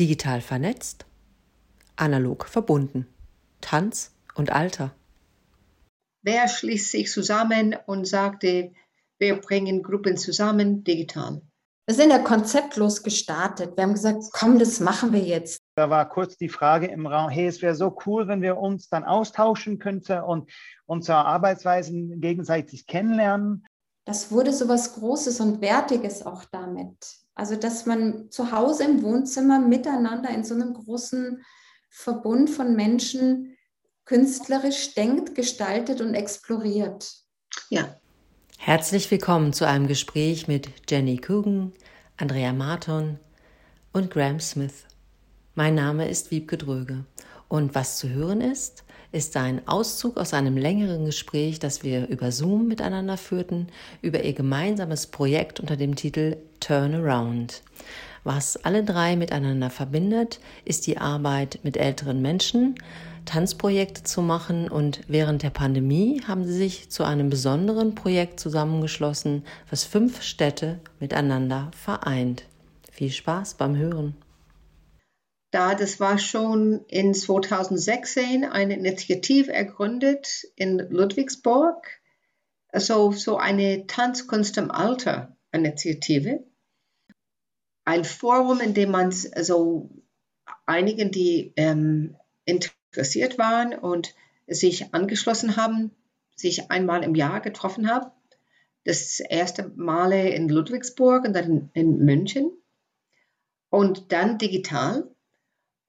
Digital vernetzt, analog verbunden, Tanz und Alter. Wer schließt sich zusammen und sagte, wir bringen Gruppen zusammen digital? Wir sind ja konzeptlos gestartet. Wir haben gesagt, komm, das machen wir jetzt. Da war kurz die Frage im Raum, hey, es wäre so cool, wenn wir uns dann austauschen könnten und unsere Arbeitsweisen gegenseitig kennenlernen. Das wurde so was Großes und Wertiges auch damit. Also, dass man zu Hause im Wohnzimmer miteinander in so einem großen Verbund von Menschen künstlerisch denkt, gestaltet und exploriert. Ja. Herzlich willkommen zu einem Gespräch mit Jenny Coogan, Andrea Marton und Graham Smith. Mein Name ist Wiebke Dröge und was zu hören ist, ist ein Auszug aus einem längeren Gespräch, das wir über Zoom miteinander führten, über ihr gemeinsames Projekt unter dem Titel Turnaround. Was alle drei miteinander verbindet, ist die Arbeit mit älteren Menschen, Tanzprojekte zu machen und während der Pandemie haben sie sich zu einem besonderen Projekt zusammengeschlossen, was fünf Städte miteinander vereint. Viel Spaß beim Hören. Da, das war schon in 2016 eine Initiative ergründet in Ludwigsburg, also so eine Tanzkunst im Alter Initiative ein Forum, in dem man so einigen, die ähm, interessiert waren und sich angeschlossen haben, sich einmal im Jahr getroffen haben. Das erste Mal in Ludwigsburg und dann in München und dann digital.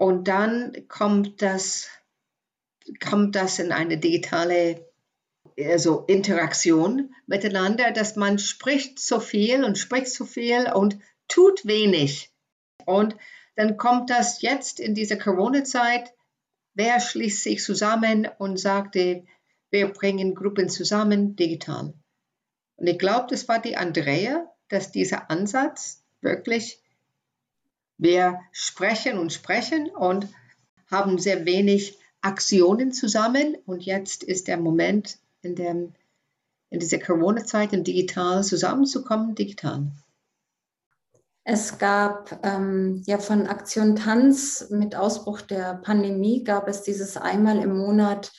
Und dann kommt das, kommt das in eine digitale also Interaktion miteinander, dass man spricht so viel und spricht so viel und tut wenig. Und dann kommt das jetzt in dieser Corona-Zeit. Wer schließt sich zusammen und sagte, wir bringen Gruppen zusammen digital? Und ich glaube, das war die Andrea, dass dieser Ansatz wirklich, wir sprechen und sprechen und haben sehr wenig Aktionen zusammen. Und jetzt ist der Moment, in dem in dieser Corona-Zeit im Digital zusammenzukommen, digital. Es gab ähm, ja von Aktion Tanz mit Ausbruch der Pandemie gab es dieses einmal im Monat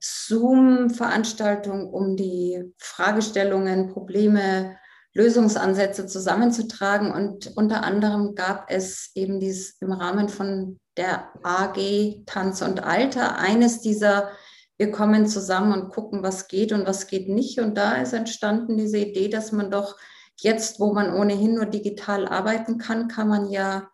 Zoom-Veranstaltung, um die Fragestellungen, Probleme, Lösungsansätze zusammenzutragen. Und unter anderem gab es eben dies im Rahmen von der AG Tanz und Alter eines dieser wir kommen zusammen und gucken, was geht und was geht nicht. Und da ist entstanden diese Idee, dass man doch Jetzt, wo man ohnehin nur digital arbeiten kann, kann man ja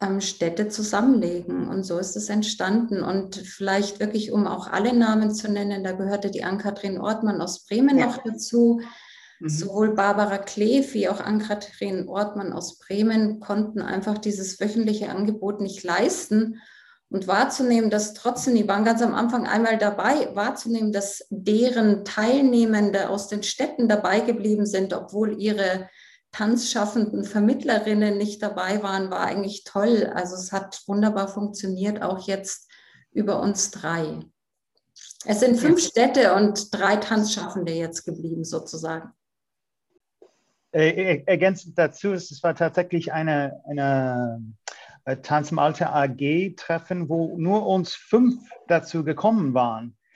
ähm, Städte zusammenlegen. Und so ist es entstanden. Und vielleicht wirklich, um auch alle Namen zu nennen, da gehörte die Ann-Kathrin Ortmann aus Bremen ja. noch dazu. Mhm. Sowohl Barbara Kleef wie auch Ann-Kathrin Ortmann aus Bremen konnten einfach dieses wöchentliche Angebot nicht leisten und wahrzunehmen, dass trotzdem, die waren ganz am Anfang einmal dabei, wahrzunehmen, dass deren Teilnehmende aus den Städten dabei geblieben sind, obwohl ihre tanzschaffenden Vermittlerinnen nicht dabei waren, war eigentlich toll. Also es hat wunderbar funktioniert, auch jetzt über uns drei. Es sind fünf. Städte und drei Tanzschaffende jetzt geblieben, sozusagen. Äh, ergänzend dazu, es war tatsächlich eine, eine äh, Tanz im Alter AG treffen, wo nur uns fünf dazu gekommen waren.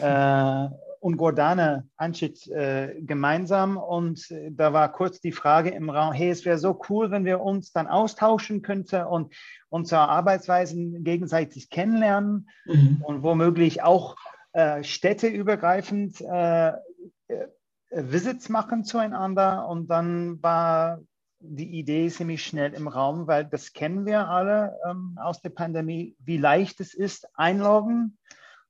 Äh, und Gordane Anschitz äh, gemeinsam. Und äh, da war kurz die Frage im Raum, hey, es wäre so cool, wenn wir uns dann austauschen könnten und unsere Arbeitsweisen gegenseitig kennenlernen mhm. und womöglich auch äh, städteübergreifend äh, Visits machen zueinander. Und dann war die Idee ziemlich schnell im Raum, weil das kennen wir alle ähm, aus der Pandemie, wie leicht es ist, einloggen,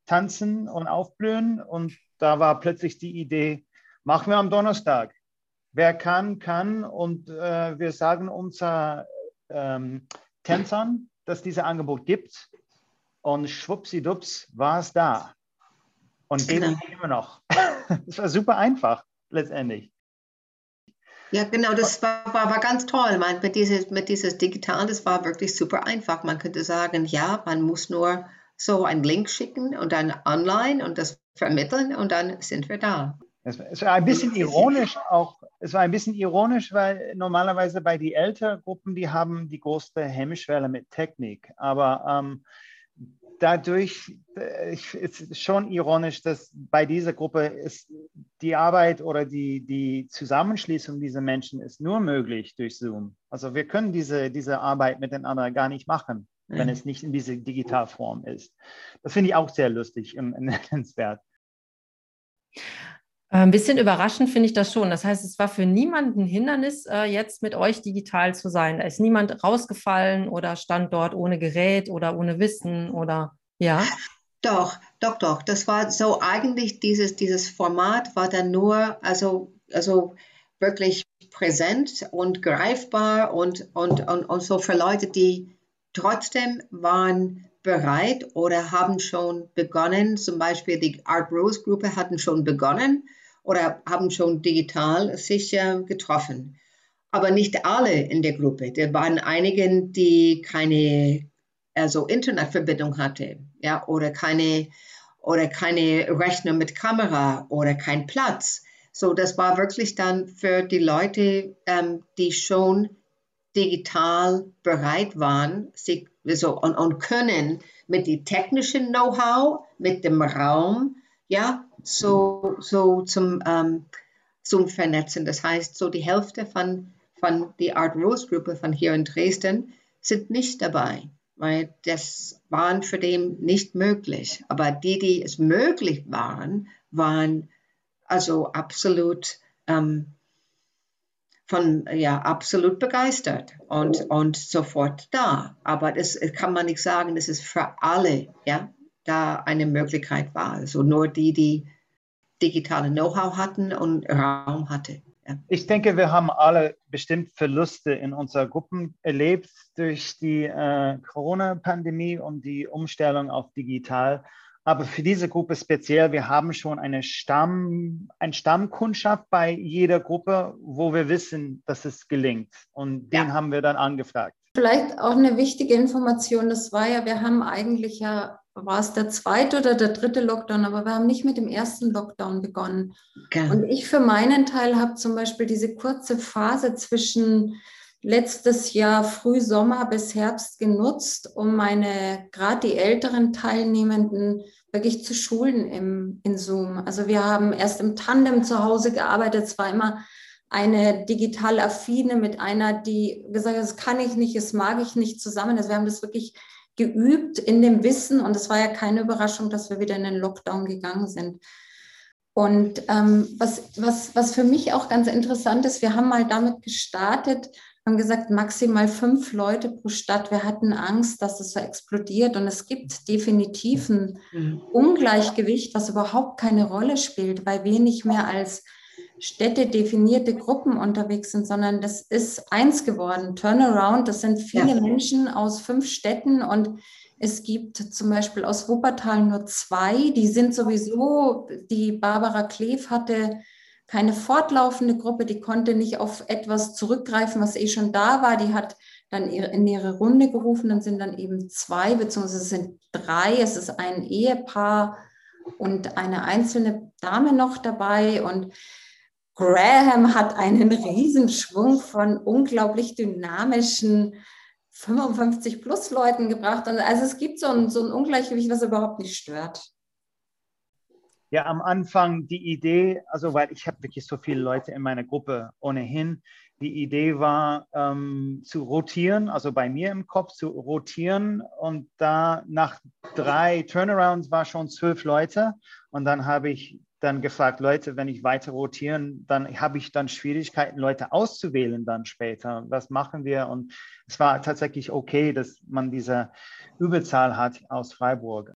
tanzen und aufblühen. Und da war plötzlich die Idee, machen wir am Donnerstag. Wer kann, kann. Und äh, wir sagen unseren ähm, Tänzern, dass dieses Angebot gibt. Und schwuppsidups war es da. Und geht genau. immer noch. Es war super einfach letztendlich. Ja, genau, das war, war, war ganz toll. Man, mit, dieses, mit dieses Digital, das war wirklich super einfach. Man könnte sagen, ja, man muss nur so einen Link schicken und dann online und das vermitteln und dann sind wir da. Es, war ein bisschen ironisch auch, es war ein bisschen ironisch, weil normalerweise bei den älteren Gruppen, die haben die größte Hemmschwelle mit Technik. Aber ähm, dadurch äh, ist es schon ironisch, dass bei dieser Gruppe ist die Arbeit oder die, die Zusammenschließung dieser Menschen ist nur möglich durch Zoom. Also wir können diese, diese Arbeit miteinander gar nicht machen, wenn mhm. es nicht in dieser Digitalform ist. Das finde ich auch sehr lustig und nennenswert. Äh, ein bisschen überraschend finde ich das schon. Das heißt, es war für niemanden ein Hindernis, äh, jetzt mit euch digital zu sein. Da ist niemand rausgefallen oder stand dort ohne Gerät oder ohne Wissen oder ja. Doch, doch, doch. Das war so eigentlich dieses, dieses Format war dann nur, also, also wirklich präsent und greifbar und, und, und, und so für Leute, die trotzdem waren bereit oder haben schon begonnen, zum Beispiel die Art Rose Gruppe hatten schon begonnen oder haben schon digital sich äh, getroffen. Aber nicht alle in der Gruppe. Da waren einige, die keine also Internetverbindung hatte, ja, oder keine oder keine Rechner mit Kamera oder kein Platz. So, das war wirklich dann für die Leute, ähm, die schon digital bereit waren, sich so und, und können mit dem technischen Know-how, mit dem Raum, ja, so, so zum, ähm, zum Vernetzen. Das heißt, so die Hälfte von, von der Art Rose Gruppe von hier in Dresden sind nicht dabei, weil das waren für den nicht möglich. Aber die, die es möglich waren, waren also absolut ähm, von ja absolut begeistert und, und sofort da. Aber das kann man nicht sagen, dass es für alle ja da eine Möglichkeit war. Also nur die, die digitale Know-how hatten und Raum hatte. Ja. Ich denke, wir haben alle bestimmt Verluste in unseren Gruppen erlebt durch die äh, Corona-Pandemie und die Umstellung auf digital. Aber für diese Gruppe speziell, wir haben schon eine Stamm, ein Stammkundschaft bei jeder Gruppe, wo wir wissen, dass es gelingt. Und den ja. haben wir dann angefragt. Vielleicht auch eine wichtige Information, das war ja, wir haben eigentlich ja war es der zweite oder der dritte Lockdown, aber wir haben nicht mit dem ersten Lockdown begonnen. Okay. Und ich für meinen Teil habe zum Beispiel diese kurze Phase zwischen letztes Jahr Frühsommer bis Herbst genutzt, um meine, gerade die älteren Teilnehmenden wirklich zu schulen im, in Zoom. Also wir haben erst im Tandem zu Hause gearbeitet. Es war immer eine digital affine mit einer, die gesagt hat, das kann ich nicht, das mag ich nicht zusammen. Also wir haben das wirklich geübt in dem Wissen und es war ja keine Überraschung, dass wir wieder in den Lockdown gegangen sind. Und ähm, was, was, was für mich auch ganz interessant ist, wir haben mal damit gestartet, haben gesagt, maximal fünf Leute pro Stadt. Wir hatten Angst, dass es so explodiert. Und es gibt definitiv ein mhm. Ungleichgewicht, was überhaupt keine Rolle spielt, weil wir nicht mehr als städtedefinierte Gruppen unterwegs sind, sondern das ist eins geworden. Turnaround, das sind viele ja. Menschen aus fünf Städten und es gibt zum Beispiel aus Wuppertal nur zwei, die sind sowieso, die Barbara Kleef hatte keine fortlaufende Gruppe, die konnte nicht auf etwas zurückgreifen, was eh schon da war. Die hat dann in ihre Runde gerufen, dann sind dann eben zwei, beziehungsweise es sind drei, es ist ein Ehepaar und eine einzelne Dame noch dabei und Graham hat einen Riesenschwung von unglaublich dynamischen 55 plus Leuten gebracht. Also es gibt so ein, so ein Ungleichgewicht, was überhaupt nicht stört. Ja, am Anfang die Idee, also weil ich habe wirklich so viele Leute in meiner Gruppe ohnehin, die Idee war ähm, zu rotieren, also bei mir im Kopf zu rotieren und da nach drei Turnarounds war schon zwölf Leute und dann habe ich dann gefragt, Leute, wenn ich weiter rotieren, dann habe ich dann Schwierigkeiten, Leute auszuwählen dann später. Was machen wir? Und es war tatsächlich okay, dass man diese Überzahl hat aus Freiburg.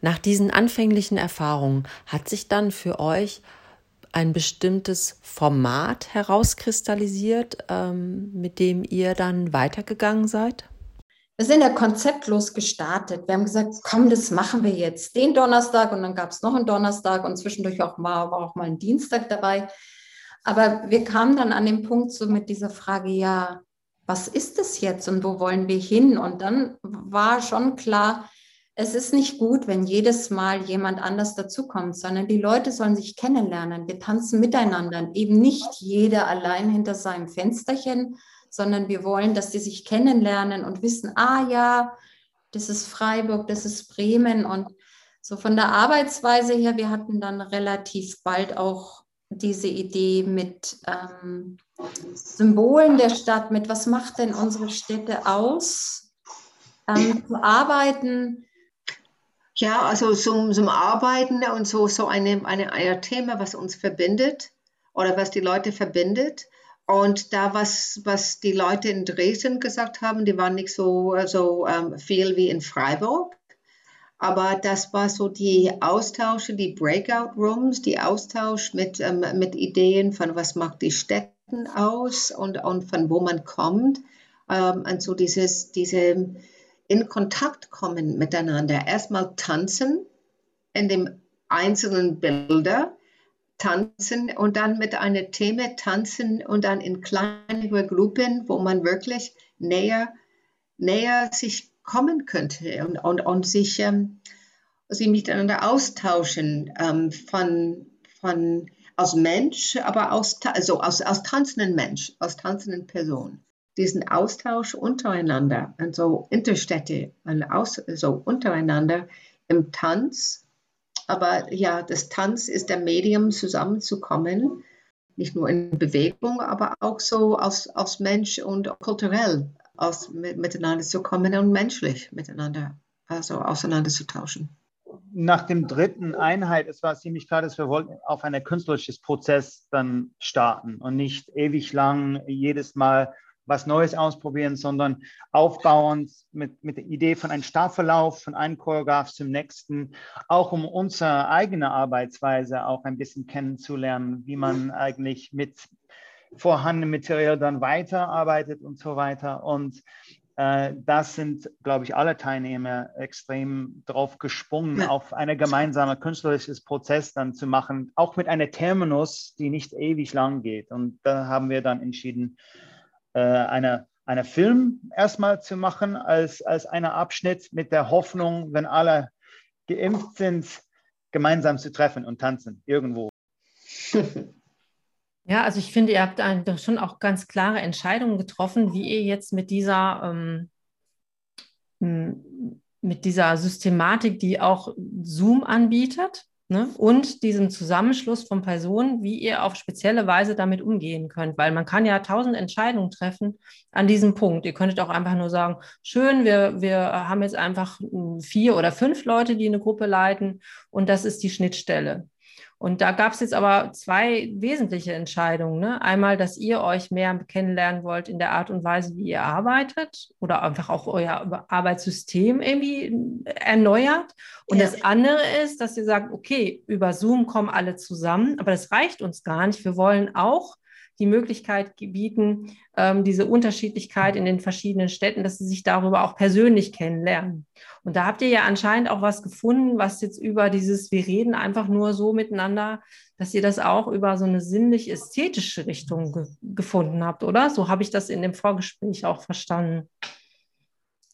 Nach diesen anfänglichen Erfahrungen hat sich dann für euch ein bestimmtes Format herauskristallisiert, ähm, mit dem ihr dann weitergegangen seid? Wir sind ja konzeptlos gestartet. Wir haben gesagt, komm, das machen wir jetzt. Den Donnerstag und dann gab es noch einen Donnerstag und zwischendurch auch mal, war auch mal ein Dienstag dabei. Aber wir kamen dann an den Punkt so mit dieser Frage, ja, was ist das jetzt und wo wollen wir hin? Und dann war schon klar, es ist nicht gut, wenn jedes Mal jemand anders dazukommt, sondern die Leute sollen sich kennenlernen. Wir tanzen miteinander, eben nicht jeder allein hinter seinem Fensterchen, sondern wir wollen, dass die sich kennenlernen und wissen, ah ja, das ist Freiburg, das ist Bremen und so von der Arbeitsweise her, wir hatten dann relativ bald auch diese Idee mit ähm, Symbolen der Stadt, mit was macht denn unsere Städte aus, ähm, zu arbeiten. Ja, also zum, zum Arbeiten und so, so eine, eine, ein Thema, was uns verbindet oder was die Leute verbindet. Und da, was, was die Leute in Dresden gesagt haben, die waren nicht so, so ähm, viel wie in Freiburg. Aber das war so die Austausche, die Breakout Rooms, die Austausch mit, ähm, mit Ideen von was macht die Städten aus und, und von wo man kommt. Ähm, und so dieses, diese in Kontakt kommen miteinander. Erstmal tanzen in dem einzelnen Bilder tanzen und dann mit einer Thema tanzen und dann in kleinere Gruppen, wo man wirklich näher, näher sich kommen könnte und, und, und sich, ähm, sich miteinander austauschen ähm, von, von, als Mensch, aber aus, also aus, aus tanzenden Mensch, aus tanzenden Person. Diesen Austausch untereinander und so Interstädte aus, so untereinander im Tanz aber ja, das Tanz ist der Medium, zusammenzukommen, nicht nur in Bewegung, aber auch so als, als Mensch und kulturell aus, miteinander zu kommen und menschlich miteinander also auseinanderzutauschen. Nach dem dritten Einheit, es war ziemlich klar, dass wir wollten auf ein künstlerisches Prozess dann starten und nicht ewig lang jedes Mal was Neues ausprobieren, sondern aufbauend mit, mit der Idee von einem Startverlauf, von einem Choreograf zum nächsten, auch um unsere eigene Arbeitsweise auch ein bisschen kennenzulernen, wie man eigentlich mit vorhandenem Material dann weiterarbeitet und so weiter. Und äh, das sind, glaube ich, alle Teilnehmer extrem drauf gesprungen, auf eine gemeinsame künstlerisches Prozess dann zu machen, auch mit einer Terminus, die nicht ewig lang geht. Und da haben wir dann entschieden, äh, eine, Film erstmal zu machen als, als einen Abschnitt mit der Hoffnung, wenn alle geimpft sind, gemeinsam zu treffen und tanzen irgendwo. Ja, also ich finde, ihr habt schon auch ganz klare Entscheidungen getroffen, wie ihr jetzt mit dieser, ähm, mit dieser Systematik, die auch Zoom anbietet, Ne? Und diesem Zusammenschluss von Personen, wie ihr auf spezielle Weise damit umgehen könnt, weil man kann ja tausend Entscheidungen treffen an diesem Punkt. Ihr könntet auch einfach nur sagen, schön, wir, wir haben jetzt einfach vier oder fünf Leute, die eine Gruppe leiten und das ist die Schnittstelle. Und da gab es jetzt aber zwei wesentliche Entscheidungen. Ne? Einmal, dass ihr euch mehr kennenlernen wollt in der Art und Weise, wie ihr arbeitet oder einfach auch euer Arbeitssystem irgendwie erneuert. Und ja. das andere ist, dass ihr sagt, okay, über Zoom kommen alle zusammen, aber das reicht uns gar nicht. Wir wollen auch die Möglichkeit bieten, ähm, diese Unterschiedlichkeit in den verschiedenen Städten, dass sie sich darüber auch persönlich kennenlernen. Und da habt ihr ja anscheinend auch was gefunden, was jetzt über dieses, wir reden einfach nur so miteinander, dass ihr das auch über so eine sinnlich-ästhetische Richtung ge gefunden habt, oder? So habe ich das in dem Vorgespräch auch verstanden.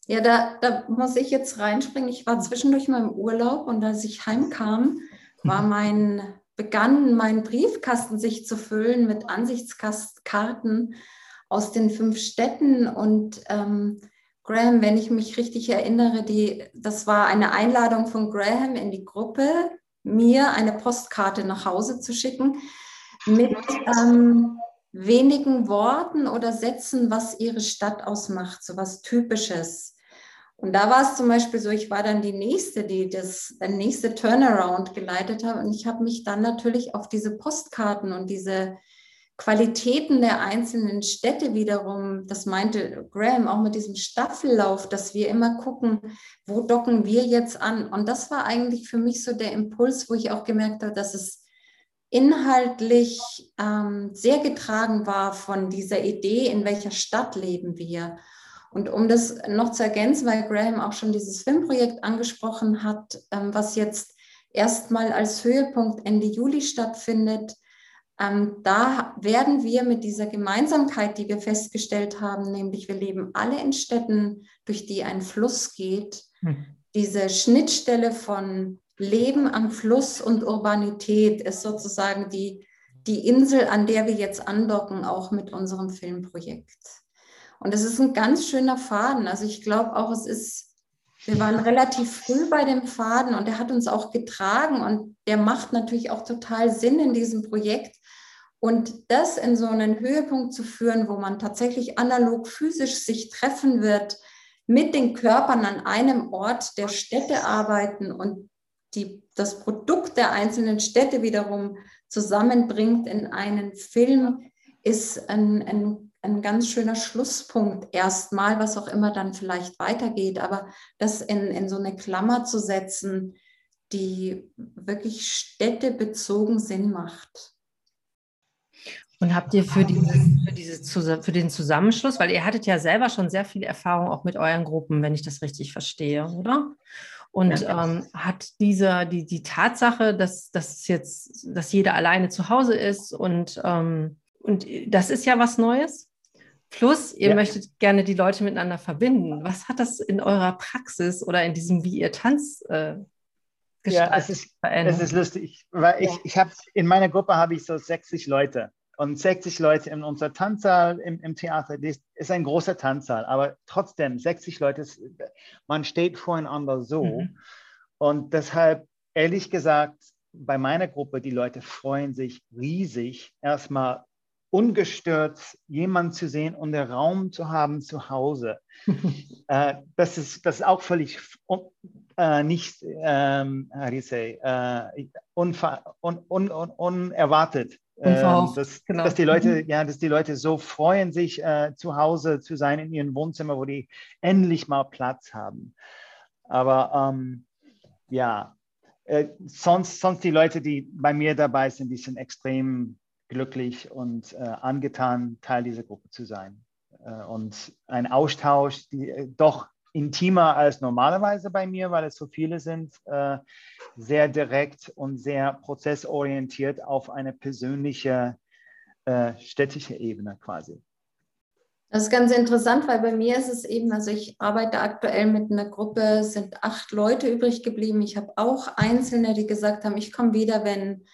Ja, da, da muss ich jetzt reinspringen. Ich war zwischendurch mal im Urlaub und als ich heimkam, war mein begann mein Briefkasten sich zu füllen mit Ansichtskarten aus den fünf Städten. Und ähm, Graham, wenn ich mich richtig erinnere, die, das war eine Einladung von Graham in die Gruppe, mir eine Postkarte nach Hause zu schicken mit ähm, wenigen Worten oder Sätzen, was ihre Stadt ausmacht, so was Typisches. Und da war es zum Beispiel so, ich war dann die nächste, die das nächste Turnaround geleitet hat. Und ich habe mich dann natürlich auf diese Postkarten und diese Qualitäten der einzelnen Städte wiederum, das meinte Graham auch mit diesem Staffellauf, dass wir immer gucken, wo docken wir jetzt an. Und das war eigentlich für mich so der Impuls, wo ich auch gemerkt habe, dass es inhaltlich ähm, sehr getragen war von dieser Idee, in welcher Stadt leben wir. Und um das noch zu ergänzen, weil Graham auch schon dieses Filmprojekt angesprochen hat, ähm, was jetzt erstmal als Höhepunkt Ende Juli stattfindet, ähm, da werden wir mit dieser Gemeinsamkeit, die wir festgestellt haben, nämlich wir leben alle in Städten, durch die ein Fluss geht, hm. diese Schnittstelle von Leben am Fluss und Urbanität ist sozusagen die, die Insel, an der wir jetzt andocken, auch mit unserem Filmprojekt. Und es ist ein ganz schöner Faden. Also ich glaube auch, es ist, wir waren relativ früh bei dem Faden und der hat uns auch getragen und der macht natürlich auch total Sinn in diesem Projekt. Und das in so einen Höhepunkt zu führen, wo man tatsächlich analog physisch sich treffen wird, mit den Körpern an einem Ort der Städte arbeiten und die, das Produkt der einzelnen Städte wiederum zusammenbringt in einen Film, ist ein, ein, ein ganz schöner Schlusspunkt erstmal, was auch immer dann vielleicht weitergeht. Aber das in, in so eine Klammer zu setzen, die wirklich städtebezogen Sinn macht. Und habt ihr für, dieses, für, diese, für den Zusammenschluss, weil ihr hattet ja selber schon sehr viel Erfahrung auch mit euren Gruppen, wenn ich das richtig verstehe, oder? Und ja. ähm, hat dieser, die, die Tatsache, dass, dass jetzt, dass jeder alleine zu Hause ist und, ähm, und das ist ja was Neues. Plus, ihr ja. möchtet gerne die Leute miteinander verbinden. Was hat das in eurer Praxis oder in diesem, wie ihr Tanz äh, ja, es ist, es ist lustig, weil ich, ich habe in meiner Gruppe habe ich so 60 Leute und 60 Leute in unserer Tanzsaal im, im Theater, das ist ein großer Tanzsaal, aber trotzdem 60 Leute, man steht voreinander so. Mhm. Und deshalb, ehrlich gesagt, bei meiner Gruppe, die Leute freuen sich riesig, erstmal ungestört jemanden zu sehen und den Raum zu haben zu Hause. äh, das, ist, das ist auch völlig un, äh, nicht, ähm, say, äh, unver, un, un, unerwartet. Ähm, dass, genau. dass, die Leute, mhm. ja, dass die Leute so freuen, sich äh, zu Hause zu sein in ihrem Wohnzimmer, wo die endlich mal Platz haben. Aber ähm, ja, äh, sonst, sonst die Leute, die bei mir dabei sind, die sind extrem glücklich und äh, angetan, Teil dieser Gruppe zu sein. Äh, und ein Austausch, die, äh, doch intimer als normalerweise bei mir, weil es so viele sind, äh, sehr direkt und sehr prozessorientiert auf eine persönliche äh, städtische Ebene quasi. Das ist ganz interessant, weil bei mir ist es eben, also ich arbeite aktuell mit einer Gruppe, sind acht Leute übrig geblieben. Ich habe auch Einzelne, die gesagt haben, ich komme wieder, wenn,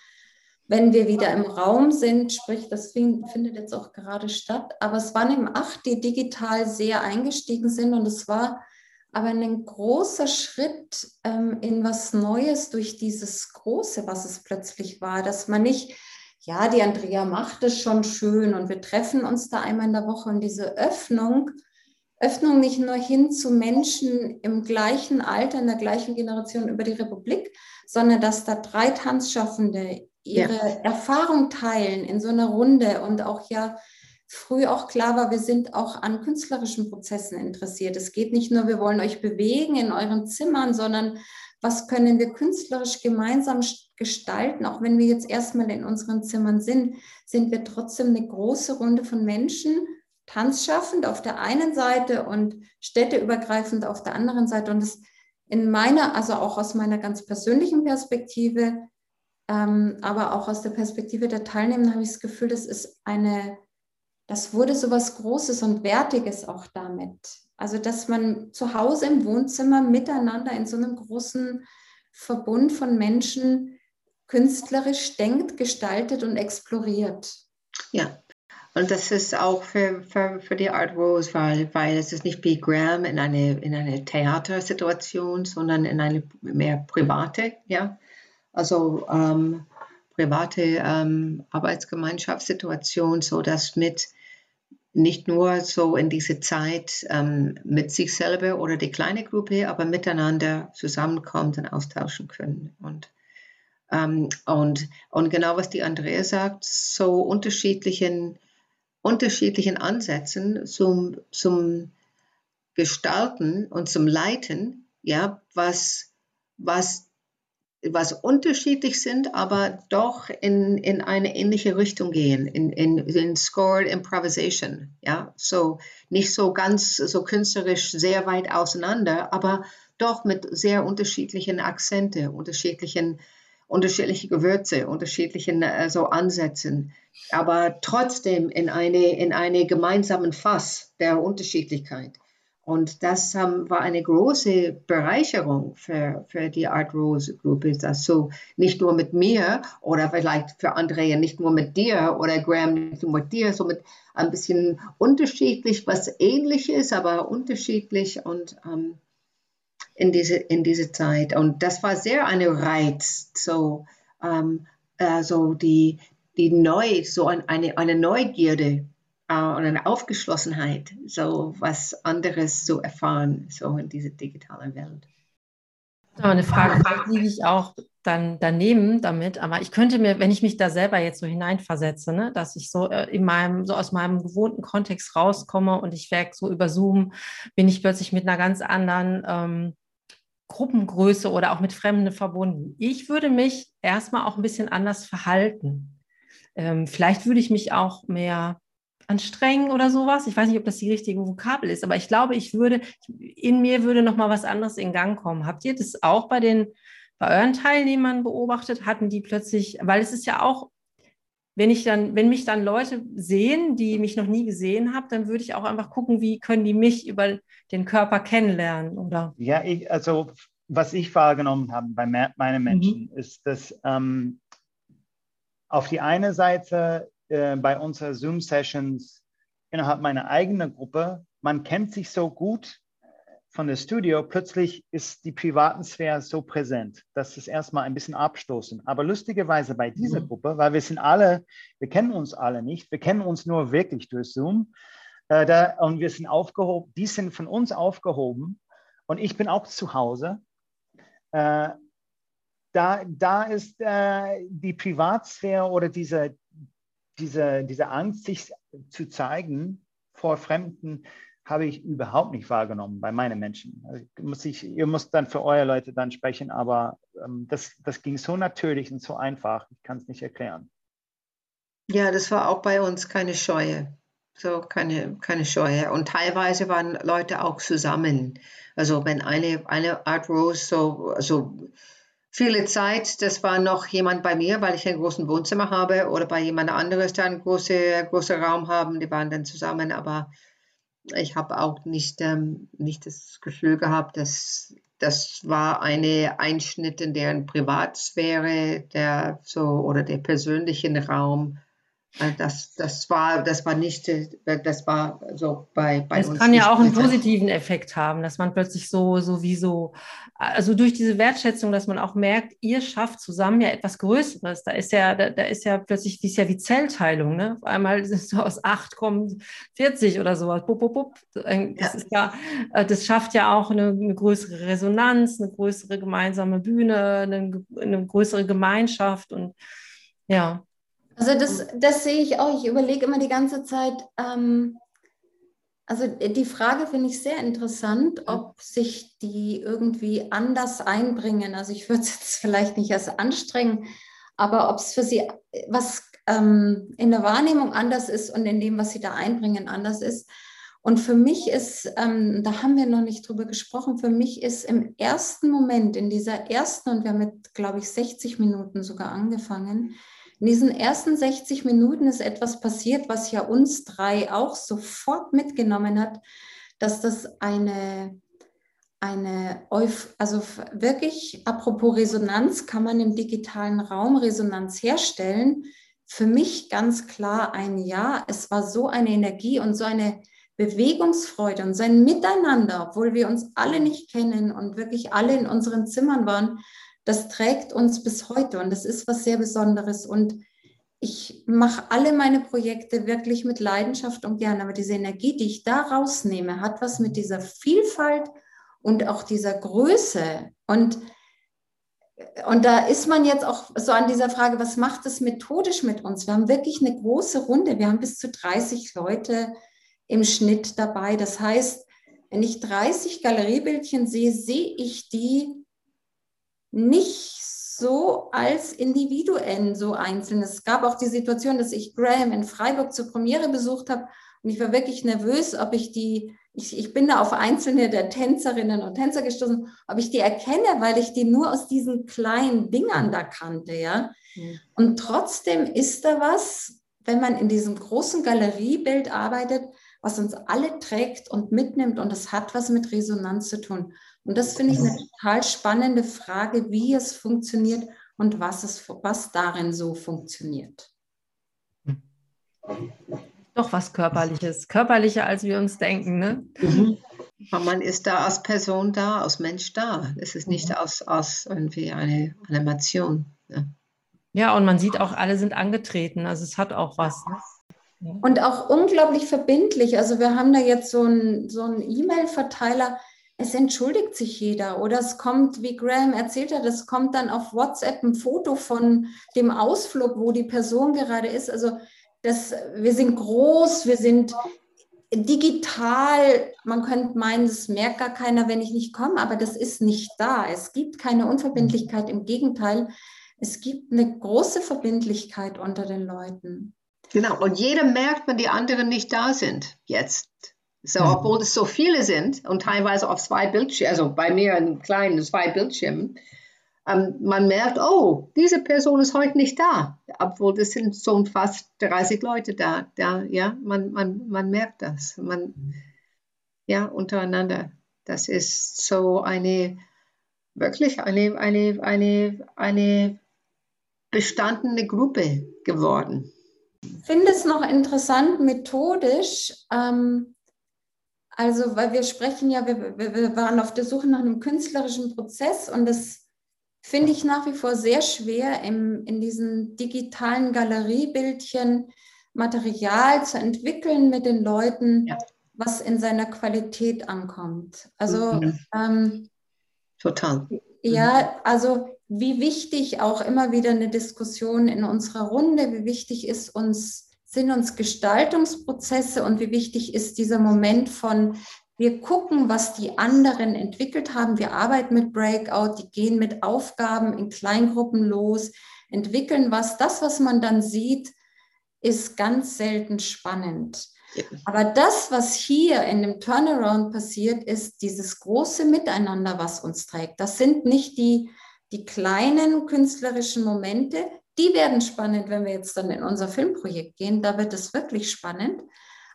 wenn wir wieder im Raum sind. Sprich, das findet jetzt auch gerade statt. Aber es waren eben acht, die digital sehr eingestiegen sind und es war aber ein großer Schritt ähm, in was Neues durch dieses Große, was es plötzlich war, dass man nicht, ja, die Andrea macht es schon schön und wir treffen uns da einmal in der Woche und diese Öffnung, Öffnung nicht nur hin zu Menschen im gleichen Alter, in der gleichen Generation über die Republik, sondern dass da drei Tanzschaffende ihre ja. Erfahrung teilen in so einer Runde und auch ja früh auch klar war, wir sind auch an künstlerischen Prozessen interessiert. Es geht nicht nur, wir wollen euch bewegen in euren Zimmern, sondern was können wir künstlerisch gemeinsam gestalten? Auch wenn wir jetzt erstmal in unseren Zimmern sind, sind wir trotzdem eine große Runde von Menschen, tanzschaffend auf der einen Seite und städteübergreifend auf der anderen Seite. Und das in meiner, also auch aus meiner ganz persönlichen Perspektive, ähm, aber auch aus der Perspektive der Teilnehmer habe ich das Gefühl, das ist eine das wurde so was Großes und Wertiges auch damit. Also, dass man zu Hause im Wohnzimmer miteinander in so einem großen Verbund von Menschen künstlerisch denkt, gestaltet und exploriert. Ja, und das ist auch für, für, für die Art Rose, weil, weil es ist nicht wie Graham in eine, in eine Theatersituation, sondern in eine mehr private, ja. Also ähm, private ähm, Arbeitsgemeinschaftssituation, so dass mit nicht nur so in diese Zeit ähm, mit sich selber oder die kleine Gruppe, aber miteinander zusammenkommt und austauschen können. Und, ähm, und, und genau was die Andrea sagt, so unterschiedlichen, unterschiedlichen Ansätzen zum, zum Gestalten und zum Leiten, ja, was, was was unterschiedlich sind, aber doch in, in eine ähnliche Richtung gehen, in, in, in Scored Improvisation. Ja, so nicht so ganz so künstlerisch sehr weit auseinander, aber doch mit sehr unterschiedlichen Akzente, unterschiedlichen, unterschiedliche Gewürze, unterschiedlichen äh, so Ansätzen, aber trotzdem in eine, in eine gemeinsamen Fass der Unterschiedlichkeit. Und das um, war eine große Bereicherung für, für die Art Rose Gruppe, dass so nicht nur mit mir oder vielleicht für Andrea nicht nur mit dir oder Graham nicht nur mit dir, so mit ein bisschen unterschiedlich, was ähnlich ist, aber unterschiedlich und um, in diese, in diese Zeit. Und das war sehr eine Reiz, so, um, also die, die neu, so eine, eine Neugierde äh, und eine Aufgeschlossenheit, so was anderes zu erfahren, so in dieser digitalen Welt. Aber eine Frage, die ich auch dann daneben damit, aber ich könnte mir, wenn ich mich da selber jetzt so hineinversetze, ne, dass ich so äh, in meinem, so aus meinem gewohnten Kontext rauskomme und ich werke so über Zoom, bin ich plötzlich mit einer ganz anderen ähm, Gruppengröße oder auch mit Fremden verbunden. Ich würde mich erstmal auch ein bisschen anders verhalten. Ähm, vielleicht würde ich mich auch mehr anstrengen oder sowas. Ich weiß nicht, ob das die richtige Vokabel ist, aber ich glaube, ich würde, in mir würde noch mal was anderes in Gang kommen. Habt ihr das auch bei den, bei euren Teilnehmern beobachtet? Hatten die plötzlich, weil es ist ja auch, wenn ich dann, wenn mich dann Leute sehen, die mich noch nie gesehen haben, dann würde ich auch einfach gucken, wie können die mich über den Körper kennenlernen, oder? Ja, ich, also was ich wahrgenommen habe bei meinen Menschen, mhm. ist, dass ähm, auf die eine Seite äh, bei unseren Zoom-Sessions innerhalb meiner eigenen Gruppe, man kennt sich so gut von der Studio, plötzlich ist die privaten Sphäre so präsent. Das ist erstmal ein bisschen abstoßend. Aber lustigerweise bei dieser mhm. Gruppe, weil wir sind alle, wir kennen uns alle nicht, wir kennen uns nur wirklich durch Zoom. Äh, da, und wir sind aufgehoben, die sind von uns aufgehoben und ich bin auch zu Hause. Äh, da, da ist äh, die Privatsphäre oder diese, diese, diese Angst, sich zu zeigen vor Fremden, habe ich überhaupt nicht wahrgenommen bei meinen Menschen. Also muss ich, ihr müsst dann für eure Leute dann sprechen, aber ähm, das, das ging so natürlich und so einfach, ich kann es nicht erklären. Ja, das war auch bei uns keine Scheue. So keine, keine Scheue. Und teilweise waren Leute auch zusammen. Also wenn eine, eine Art Rose so, so viele Zeit, das war noch jemand bei mir, weil ich ein großes Wohnzimmer habe oder bei jemand anderes, der einen großen große Raum haben, die waren dann zusammen, aber ich habe auch nicht, ähm, nicht das Gefühl gehabt, dass das war eine Einschnitt in deren Privatsphäre, der so oder der persönliche Raum das, das, war, das war nicht, das war so bei, bei es uns. Es kann ja auch einen positiven Effekt haben, dass man plötzlich so, sowieso, also durch diese Wertschätzung, dass man auch merkt, ihr schafft zusammen ja etwas Größeres. Da ist ja, da, da ist ja plötzlich, wie ist ja wie Zellteilung, ne? Auf einmal sind so aus acht kommen 40 oder sowas. Bup, bup, bup. Das ja. ist ja, äh, das schafft ja auch eine, eine, größere Resonanz, eine größere gemeinsame Bühne, eine, eine größere Gemeinschaft und ja. Also das, das sehe ich auch. Ich überlege immer die ganze Zeit, ähm, also die Frage finde ich sehr interessant, ob sich die irgendwie anders einbringen. Also ich würde es jetzt vielleicht nicht als anstrengen, aber ob es für sie was ähm, in der Wahrnehmung anders ist und in dem, was sie da einbringen, anders ist. Und für mich ist, ähm, da haben wir noch nicht drüber gesprochen, für mich ist im ersten Moment, in dieser ersten, und wir haben mit, glaube ich, 60 Minuten sogar angefangen, in diesen ersten 60 Minuten ist etwas passiert, was ja uns drei auch sofort mitgenommen hat, dass das eine, eine also wirklich, apropos Resonanz, kann man im digitalen Raum Resonanz herstellen. Für mich ganz klar ein Ja. Es war so eine Energie und so eine Bewegungsfreude und sein Miteinander, obwohl wir uns alle nicht kennen und wirklich alle in unseren Zimmern waren, das trägt uns bis heute und das ist was sehr Besonderes. Und ich mache alle meine Projekte wirklich mit Leidenschaft und gerne, aber diese Energie, die ich da rausnehme, hat was mit dieser Vielfalt und auch dieser Größe. Und, und da ist man jetzt auch so an dieser Frage, was macht es methodisch mit uns? Wir haben wirklich eine große Runde. Wir haben bis zu 30 Leute im Schnitt dabei. Das heißt, wenn ich 30 Galeriebildchen sehe, sehe ich die nicht so als Individuen so einzeln. Es gab auch die Situation, dass ich Graham in Freiburg zur Premiere besucht habe und ich war wirklich nervös, ob ich die, ich, ich bin da auf einzelne der Tänzerinnen und Tänzer gestoßen, ob ich die erkenne, weil ich die nur aus diesen kleinen Dingern da kannte, ja. Mhm. Und trotzdem ist da was, wenn man in diesem großen Galeriebild arbeitet, was uns alle trägt und mitnimmt und das hat was mit Resonanz zu tun. Und das finde ich eine total spannende Frage, wie es funktioniert und was, es, was darin so funktioniert. Doch was Körperliches, körperlicher als wir uns denken, ne? Mhm. Man ist da als Person da, als Mensch da. Es ist nicht mhm. aus, aus irgendwie eine Animation. Ja. ja, und man sieht auch, alle sind angetreten. Also es hat auch was. Ne? Und auch unglaublich verbindlich. Also wir haben da jetzt so einen so E-Mail-Verteiler. Es entschuldigt sich jeder oder es kommt, wie Graham erzählt hat, es kommt dann auf WhatsApp ein Foto von dem Ausflug, wo die Person gerade ist. Also das, wir sind groß, wir sind digital, man könnte meinen, das merkt gar keiner, wenn ich nicht komme, aber das ist nicht da. Es gibt keine Unverbindlichkeit, im Gegenteil, es gibt eine große Verbindlichkeit unter den Leuten. Genau, und jeder merkt, wenn die anderen nicht da sind jetzt. So, mhm. obwohl es so viele sind und teilweise auf zwei Bildschirmen, also bei mir in kleinen zwei Bildschirmen, ähm, man merkt, oh, diese Person ist heute nicht da, obwohl das sind so fast 30 Leute da. da ja, man, man, man merkt das. Man, ja, untereinander. Das ist so eine, wirklich eine, eine, eine, eine bestandene Gruppe geworden. Ich finde es noch interessant methodisch. Ähm, also, weil wir sprechen ja, wir, wir waren auf der Suche nach einem künstlerischen Prozess und das finde ich nach wie vor sehr schwer, im, in diesen digitalen Galeriebildchen Material zu entwickeln mit den Leuten, ja. was in seiner Qualität ankommt. Also mhm. ähm, total. Ja, mhm. also wie wichtig auch immer wieder eine Diskussion in unserer Runde, wie wichtig ist uns, sind uns Gestaltungsprozesse und wie wichtig ist dieser Moment von wir gucken, was die anderen entwickelt haben. Wir arbeiten mit Breakout, die gehen mit Aufgaben in Kleingruppen los, entwickeln was. Das, was man dann sieht, ist ganz selten spannend. Aber das, was hier in dem Turnaround passiert, ist dieses große Miteinander, was uns trägt. Das sind nicht die, die kleinen künstlerischen Momente. Die werden spannend, wenn wir jetzt dann in unser Filmprojekt gehen. Da wird es wirklich spannend.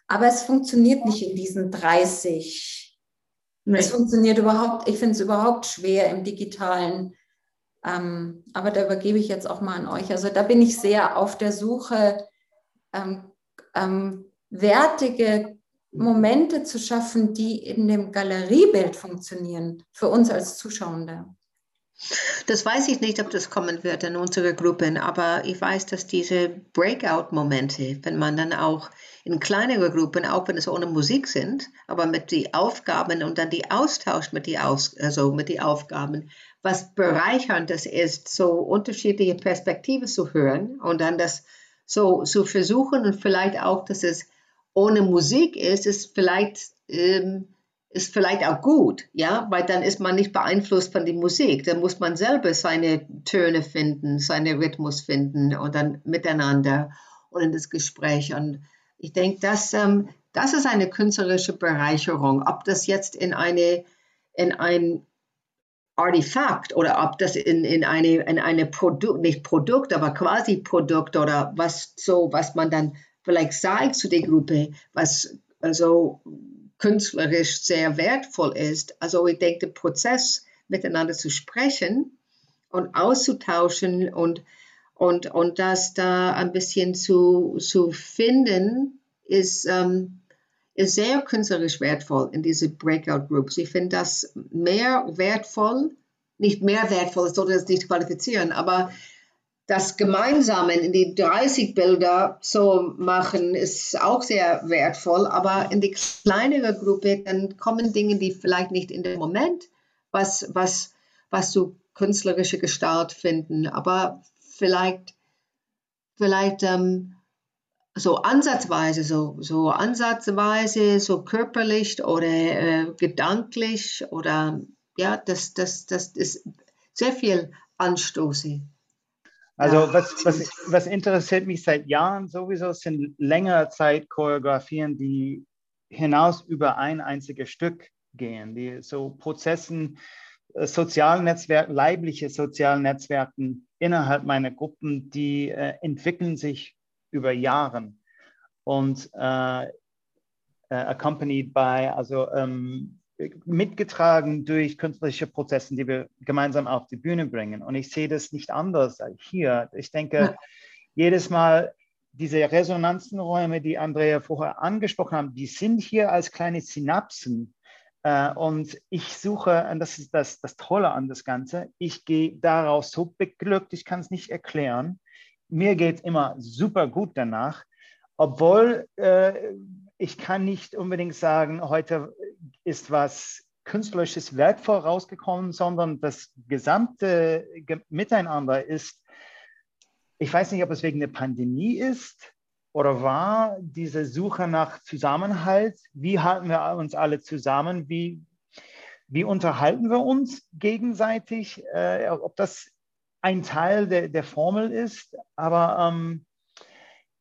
Aber es funktioniert nicht in diesen 30. Nee. Es funktioniert überhaupt, ich finde es überhaupt schwer im digitalen. Ähm, aber da übergebe ich jetzt auch mal an euch. Also da bin ich sehr auf der Suche, ähm, ähm, wertige Momente zu schaffen, die in dem Galeriebild funktionieren, für uns als Zuschauende. Das weiß ich nicht, ob das kommen wird in unsere Gruppen, aber ich weiß, dass diese Breakout-Momente, wenn man dann auch in kleinere Gruppen, auch wenn es ohne Musik sind, aber mit den Aufgaben und dann die Austausch mit den Aus, also mit die Aufgaben, was bereichernd das ist, so unterschiedliche Perspektiven zu hören und dann das so zu versuchen und vielleicht auch, dass es ohne Musik ist, ist vielleicht ähm, ist vielleicht auch gut, ja, weil dann ist man nicht beeinflusst von der Musik. Dann muss man selber seine Töne finden, seinen Rhythmus finden und dann miteinander und in das Gespräch. Und ich denke, dass, ähm, das ist eine künstlerische Bereicherung. Ob das jetzt in eine, in ein Artefakt oder ob das in, in eine, in eine Produkt, nicht Produkt, aber quasi Produkt oder was so, was man dann vielleicht sagt zu der Gruppe, was also künstlerisch sehr wertvoll ist. Also ich denke, der Prozess miteinander zu sprechen und auszutauschen und, und, und das da ein bisschen zu, zu finden, ist, ähm, ist sehr künstlerisch wertvoll in diese Breakout Groups. Ich finde das mehr wertvoll, nicht mehr wertvoll, ich sollte das nicht qualifizieren, aber das Gemeinsame in die 30 Bilder zu machen, ist auch sehr wertvoll. Aber in die kleinere Gruppe, dann kommen Dinge, die vielleicht nicht in dem Moment, was, was, was du künstlerische Gestalt finden, aber vielleicht, vielleicht ähm, so ansatzweise, so, so ansatzweise, so körperlich oder äh, gedanklich oder ja, das, das, das ist sehr viel Anstoße. Also ja. was, was, was interessiert mich seit Jahren sowieso sind längere Zeit Choreografien, die hinaus über ein einziges Stück gehen, die so Prozessen, äh, sozialen Netzwerken, leibliche sozialen Netzwerken innerhalb meiner Gruppen, die äh, entwickeln sich über Jahre. Und äh, äh, accompanied by, also ähm, mitgetragen durch künstlerische Prozesse, die wir gemeinsam auf die Bühne bringen. Und ich sehe das nicht anders hier. Ich denke, ja. jedes Mal diese Resonanzenräume, die Andrea vorher angesprochen hat, die sind hier als kleine Synapsen. Äh, und ich suche, und das ist das, das Tolle an das Ganze, ich gehe daraus so beglückt, ich kann es nicht erklären. Mir geht es immer super gut danach, obwohl äh, ich kann nicht unbedingt sagen, heute ist was künstlerisches wertvoll rausgekommen, sondern das gesamte Miteinander ist, ich weiß nicht, ob es wegen der Pandemie ist oder war, diese Suche nach Zusammenhalt. Wie halten wir uns alle zusammen? Wie, wie unterhalten wir uns gegenseitig? Äh, ob das ein Teil der, der Formel ist. Aber ähm,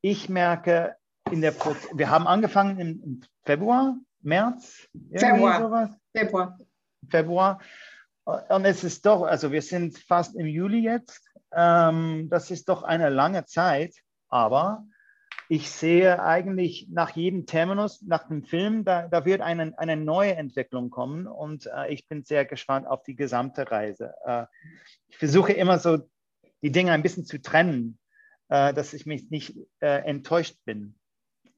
ich merke, in der wir haben angefangen im Februar, März, Februar. Sowas. Februar. Februar. Und es ist doch, also wir sind fast im Juli jetzt. Ähm, das ist doch eine lange Zeit, aber ich sehe eigentlich nach jedem Terminus, nach dem Film, da, da wird eine, eine neue Entwicklung kommen und äh, ich bin sehr gespannt auf die gesamte Reise. Äh, ich versuche immer so die Dinge ein bisschen zu trennen, äh, dass ich mich nicht äh, enttäuscht bin.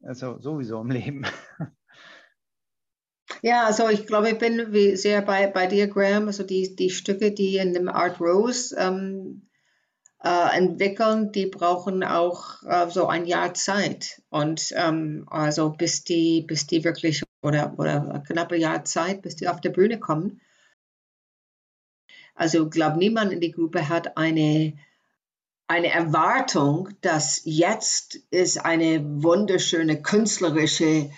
Also sowieso im Leben. Ja, also ich glaube, ich bin sehr bei, bei dir, Graham. Also die, die Stücke, die in dem Art Rose ähm, äh, entwickeln, die brauchen auch äh, so ein Jahr Zeit. Und ähm, also bis die, bis die wirklich oder, oder knappe Jahr Zeit, bis die auf der Bühne kommen. Also ich glaube, niemand in die Gruppe hat eine, eine Erwartung, dass jetzt ist eine wunderschöne künstlerische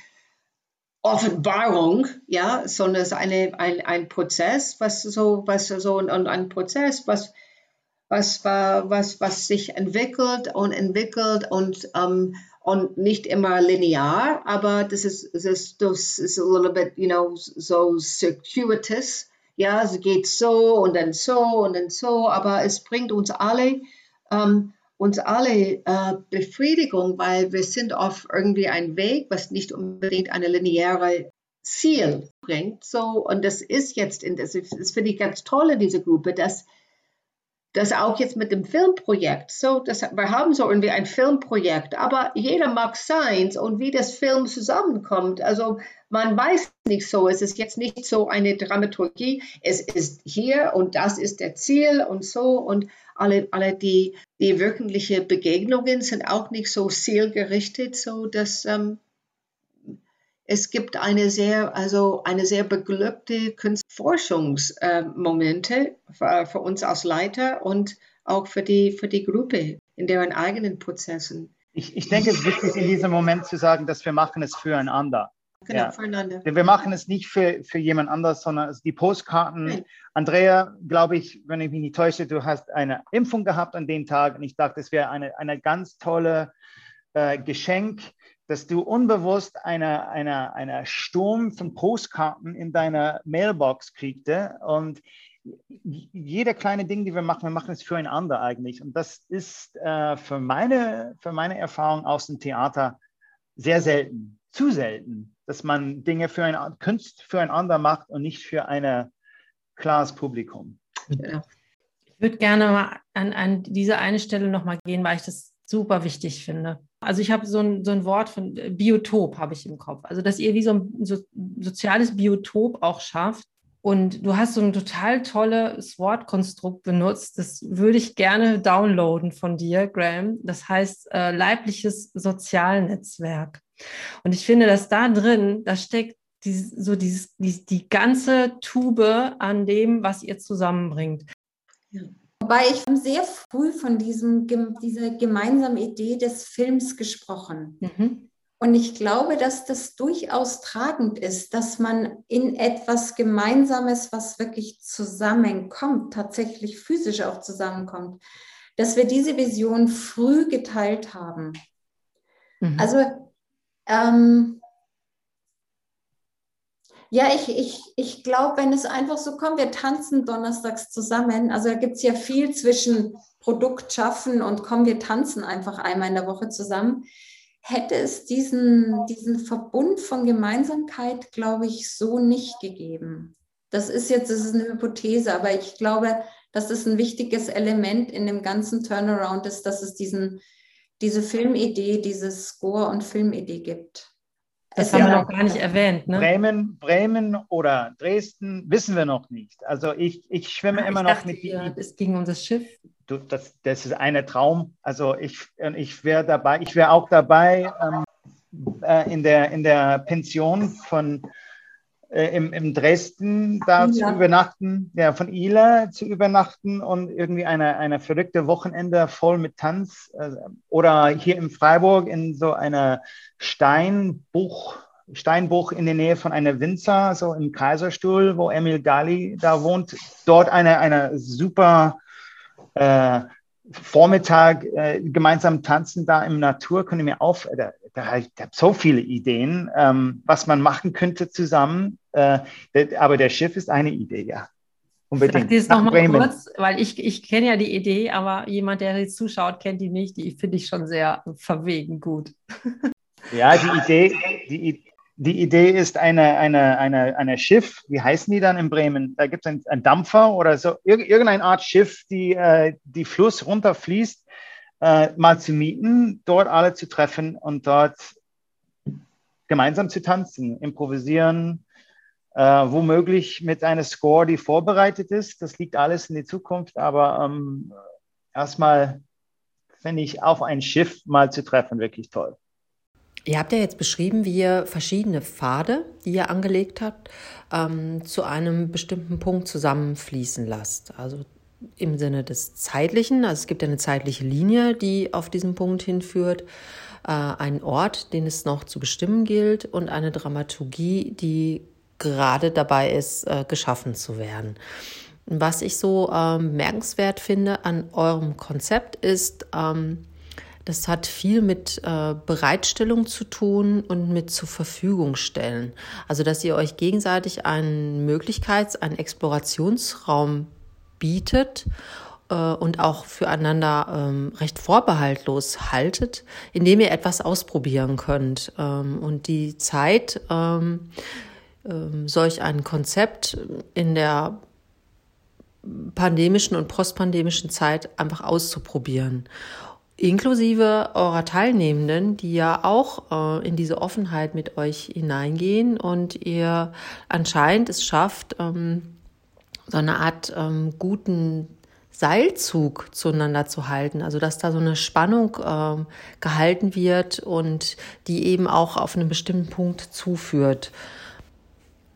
Offenbarung, ja, sondern es ist eine, ein, ein Prozess, was so, was so, und ein Prozess, was was, was, was sich entwickelt und entwickelt und, ähm, und nicht immer linear, aber das ist, das ist, das ist a little bit, you know, so circuitous. Ja, es geht so und dann so und dann so, aber es bringt uns alle, ähm, uns alle uh, Befriedigung, weil wir sind auf irgendwie ein Weg, was nicht unbedingt eine lineare Ziel bringt. So, und das ist jetzt, in, das, das finde ich ganz toll in dieser Gruppe, dass das auch jetzt mit dem Filmprojekt. So, das, wir haben so irgendwie ein Filmprojekt, aber jeder mag seins und wie das Film zusammenkommt. Also man weiß nicht so, es ist jetzt nicht so eine Dramaturgie, es ist hier und das ist der Ziel und so und alle, alle die, die wirkliche Begegnungen sind auch nicht so zielgerichtet, so dass ähm, es gibt eine sehr, also eine sehr beglückte Forschungsmomente für, für, uns als Leiter und auch für die, für die Gruppe in deren eigenen Prozessen. Ich, ich denke, es ist wichtig, in diesem Moment zu sagen, dass wir machen es füreinander. Genau, ja. füreinander. Wir machen es nicht für, für jemand anders, sondern die Postkarten. Nein. Andrea, glaube ich, wenn ich mich nicht täusche, du hast eine Impfung gehabt an dem Tag und ich dachte, es wäre eine, eine ganz tolle äh, Geschenk dass du unbewusst eine, eine, eine Sturm von Postkarten in deiner Mailbox kriegte und jeder kleine Ding, die wir machen, wir machen es füreinander eigentlich. Und das ist äh, für, meine, für meine Erfahrung aus dem Theater sehr selten, zu selten, dass man Dinge für ein Kunst füreinander macht und nicht für ein klares Publikum. Ja. Ich würde gerne mal an, an diese eine Stelle nochmal gehen, weil ich das super wichtig finde. Also ich habe so ein, so ein Wort von äh, Biotop habe ich im Kopf. Also dass ihr wie so ein so, soziales Biotop auch schafft. Und du hast so ein total tolles Wortkonstrukt benutzt. Das würde ich gerne downloaden von dir, Graham. Das heißt äh, leibliches Sozialnetzwerk. Und ich finde, dass da drin, da steckt die, so dieses, die, die ganze Tube an dem, was ihr zusammenbringt. Ja. Wobei ich sehr früh von diesem, dieser gemeinsamen Idee des Films gesprochen. Mhm. Und ich glaube, dass das durchaus tragend ist, dass man in etwas Gemeinsames, was wirklich zusammenkommt, tatsächlich physisch auch zusammenkommt, dass wir diese Vision früh geteilt haben. Mhm. Also ähm, ja, ich, ich, ich glaube, wenn es einfach so kommt, wir tanzen donnerstags zusammen. Also da gibt es ja viel zwischen Produkt schaffen und kommen, wir tanzen einfach einmal in der Woche zusammen. hätte es diesen, diesen Verbund von Gemeinsamkeit, glaube ich, so nicht gegeben. Das ist jetzt, das ist eine Hypothese, aber ich glaube, dass es ein wichtiges Element in dem ganzen Turnaround ist, dass es diesen, diese Filmidee, diese Score- und Filmidee gibt. Das haben wir noch gar nicht erwähnt. Ne? Bremen, Bremen oder Dresden wissen wir noch nicht. Also ich, ich schwimme ah, immer ich noch dachte, mit. Ja, es ging um das Schiff. Du, das, das ist ein Traum. Also ich, ich wäre dabei, ich wäre auch dabei ähm, äh, in, der, in der Pension von äh, im, im Dresden da Ila. zu übernachten, ja, von Ila zu übernachten und irgendwie eine, eine verrückte Wochenende voll mit Tanz. Äh, oder hier in Freiburg in so einer Steinbuch, Steinbruch in der Nähe von einer Winzer, so im Kaiserstuhl, wo Emil Gali da wohnt. Dort eine, eine super äh, Vormittag äh, gemeinsam tanzen da im Natur, könnte mir auf, äh, da, ich habe so viele Ideen, ähm, was man machen könnte zusammen. Äh, aber der Schiff ist eine Idee, ja. Unbedingt. Sag das nochmal kurz, weil ich, ich kenne ja die Idee, aber jemand, der jetzt zuschaut, kennt die nicht. Die finde ich schon sehr verwegen gut. Ja, die Idee, die, die Idee ist eine, eine, eine, eine Schiff, wie heißen die dann in Bremen? Da gibt es einen, einen, Dampfer oder so, irgendeine Art Schiff, die äh, die Fluss runterfließt, äh, mal zu mieten, dort alle zu treffen und dort gemeinsam zu tanzen, improvisieren, äh, womöglich mit einer Score, die vorbereitet ist. Das liegt alles in die Zukunft, aber ähm, erstmal finde ich auf ein Schiff mal zu treffen wirklich toll. Ihr habt ja jetzt beschrieben, wie ihr verschiedene Pfade, die ihr angelegt habt, ähm, zu einem bestimmten Punkt zusammenfließen lasst. Also im Sinne des zeitlichen, also es gibt eine zeitliche Linie, die auf diesen Punkt hinführt, äh, einen Ort, den es noch zu bestimmen gilt und eine Dramaturgie, die gerade dabei ist, äh, geschaffen zu werden. Was ich so ähm, merkenswert finde an eurem Konzept ist, ähm, das hat viel mit äh, Bereitstellung zu tun und mit zur Verfügung stellen. Also, dass ihr euch gegenseitig einen Möglichkeits-, einen Explorationsraum bietet äh, und auch füreinander ähm, recht vorbehaltlos haltet, indem ihr etwas ausprobieren könnt. Ähm, und die Zeit, ähm, ähm solch ein Konzept in der pandemischen und postpandemischen Zeit einfach auszuprobieren inklusive eurer Teilnehmenden, die ja auch äh, in diese Offenheit mit euch hineingehen und ihr anscheinend es schafft, ähm, so eine Art ähm, guten Seilzug zueinander zu halten, also dass da so eine Spannung äh, gehalten wird und die eben auch auf einen bestimmten Punkt zuführt.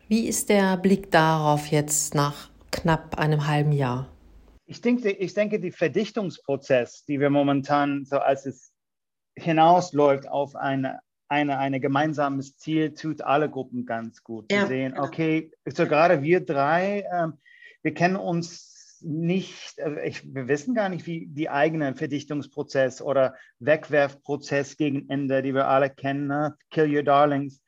Wie ist der Blick darauf jetzt nach knapp einem halben Jahr? ich denke, ich denke, die Verdichtungsprozess, die wir momentan, so als es hinausläuft auf eine, eine, eine gemeinsames Ziel, tut alle Gruppen ganz gut. Ja. Zu sehen, genau. okay, so gerade wir drei, äh, wir kennen uns nicht, also ich, wir wissen gar nicht, wie die eigene Verdichtungsprozess oder Wegwerfprozess gegen Ende, die wir alle kennen, ne? Kill Your Darlings,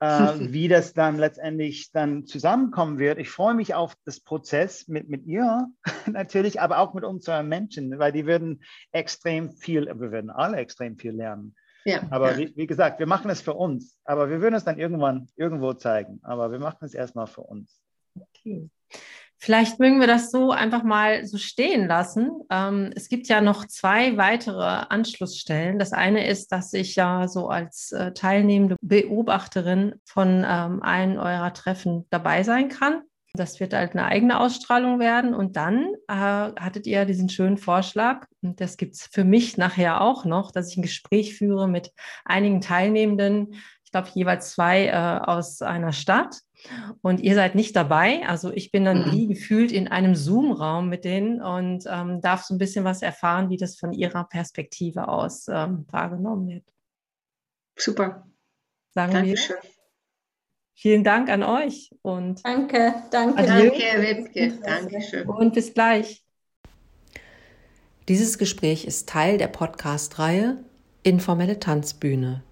äh, wie das dann letztendlich dann zusammenkommen wird. Ich freue mich auf das Prozess mit, mit ihr natürlich, aber auch mit unseren Menschen, weil die würden extrem viel, wir würden alle extrem viel lernen. Ja, aber ja. Wie, wie, gesagt, wir machen es für uns, aber wir würden es dann irgendwann irgendwo zeigen. Aber wir machen es erstmal für uns. Okay. Vielleicht mögen wir das so einfach mal so stehen lassen. Ähm, es gibt ja noch zwei weitere Anschlussstellen. Das eine ist, dass ich ja so als äh, teilnehmende Beobachterin von ähm, einem eurer Treffen dabei sein kann. Das wird halt eine eigene Ausstrahlung werden. Und dann äh, hattet ihr diesen schönen Vorschlag, und das gibt es für mich nachher auch noch, dass ich ein Gespräch führe mit einigen Teilnehmenden, ich glaube jeweils zwei äh, aus einer Stadt und ihr seid nicht dabei. Also ich bin dann wie mhm. gefühlt in einem Zoom-Raum mit denen und ähm, darf so ein bisschen was erfahren, wie das von ihrer Perspektive aus ähm, wahrgenommen wird. Super. Sagen Dankeschön. wir. Vielen Dank an euch und danke, danke, Adieu. danke, Webke, Dankeschön. Und bis gleich. Dieses Gespräch ist Teil der Podcast-Reihe Informelle Tanzbühne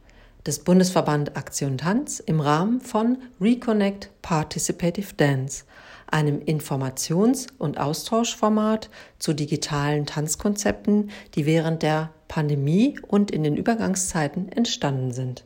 des Bundesverband Aktion Tanz im Rahmen von Reconnect Participative Dance, einem Informations- und Austauschformat zu digitalen Tanzkonzepten, die während der Pandemie und in den Übergangszeiten entstanden sind.